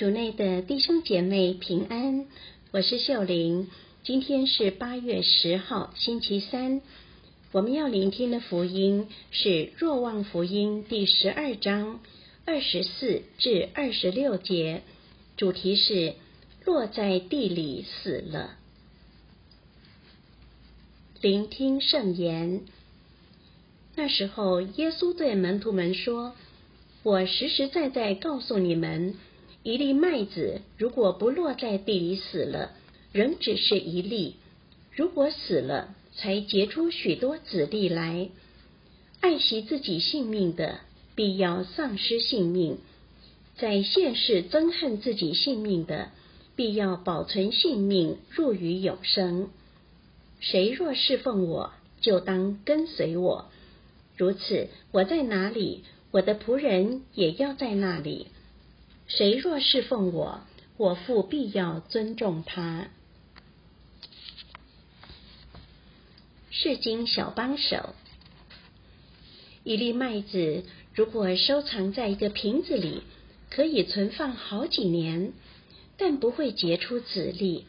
主内的弟兄姐妹平安，我是秀玲。今天是八月十号，星期三。我们要聆听的福音是《若望福音》第十二章二十四至二十六节，主题是落在地里死了。聆听圣言。那时候，耶稣对门徒们说：“我实实在在告诉你们。”一粒麦子如果不落在地里死了，仍只是一粒；如果死了，才结出许多子粒来。爱惜自己性命的，必要丧失性命；在现世憎恨自己性命的，必要保存性命，入于永生。谁若侍奉我，就当跟随我。如此，我在哪里，我的仆人也要在那里。谁若侍奉我，我父必要尊重他。圣经小帮手，一粒麦子如果收藏在一个瓶子里，可以存放好几年，但不会结出籽粒。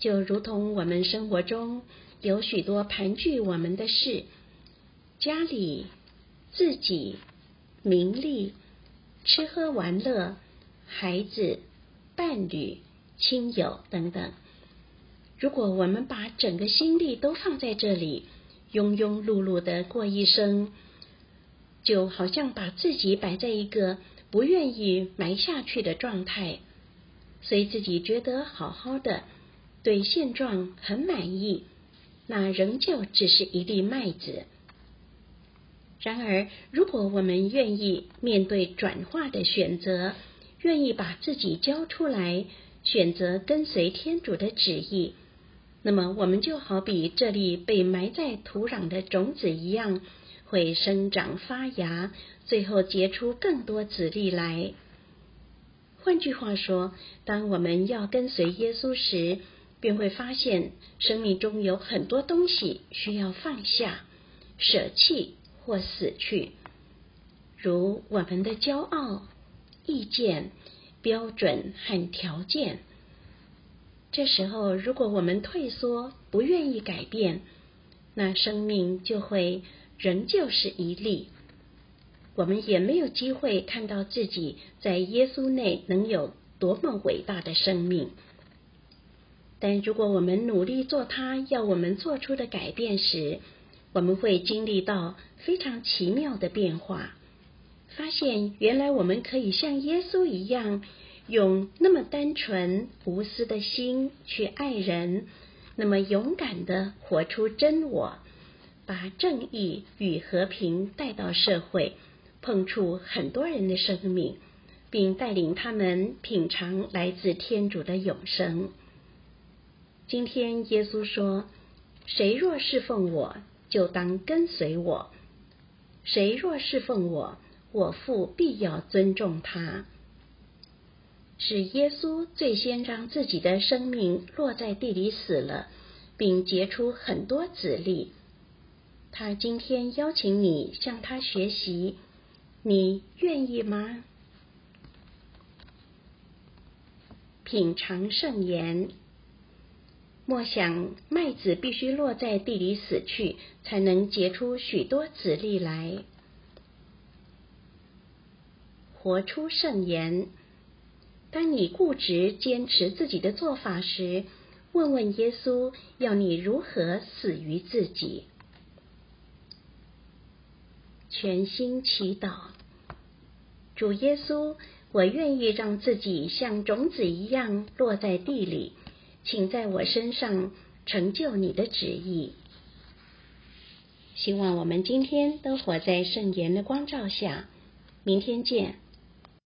就如同我们生活中有许多盘踞我们的事，家里、自己、名利。吃喝玩乐、孩子、伴侣、亲友等等。如果我们把整个心力都放在这里，庸庸碌碌的过一生，就好像把自己摆在一个不愿意埋下去的状态，所以自己觉得好好的，对现状很满意，那仍旧只是一粒麦子。然而，如果我们愿意面对转化的选择，愿意把自己交出来，选择跟随天主的旨意，那么我们就好比这粒被埋在土壤的种子一样，会生长发芽，最后结出更多子粒来。换句话说，当我们要跟随耶稣时，便会发现生命中有很多东西需要放下、舍弃。或死去，如我们的骄傲、意见、标准和条件。这时候，如果我们退缩，不愿意改变，那生命就会仍旧是一粒。我们也没有机会看到自己在耶稣内能有多么伟大的生命。但如果我们努力做他要我们做出的改变时，我们会经历到非常奇妙的变化，发现原来我们可以像耶稣一样，用那么单纯无私的心去爱人，那么勇敢地活出真我，把正义与和平带到社会，碰触很多人的生命，并带领他们品尝来自天主的永生。今天耶稣说：“谁若侍奉我，”就当跟随我。谁若侍奉我，我父必要尊重他。是耶稣最先让自己的生命落在地里死了，并结出很多子粒。他今天邀请你向他学习，你愿意吗？品尝圣言。默想，麦子必须落在地里死去，才能结出许多子粒来。活出圣言。当你固执坚持自己的做法时，问问耶稣，要你如何死于自己。全心祈祷，主耶稣，我愿意让自己像种子一样落在地里。请在我身上成就你的旨意。希望我们今天都活在圣言的光照下。明天见。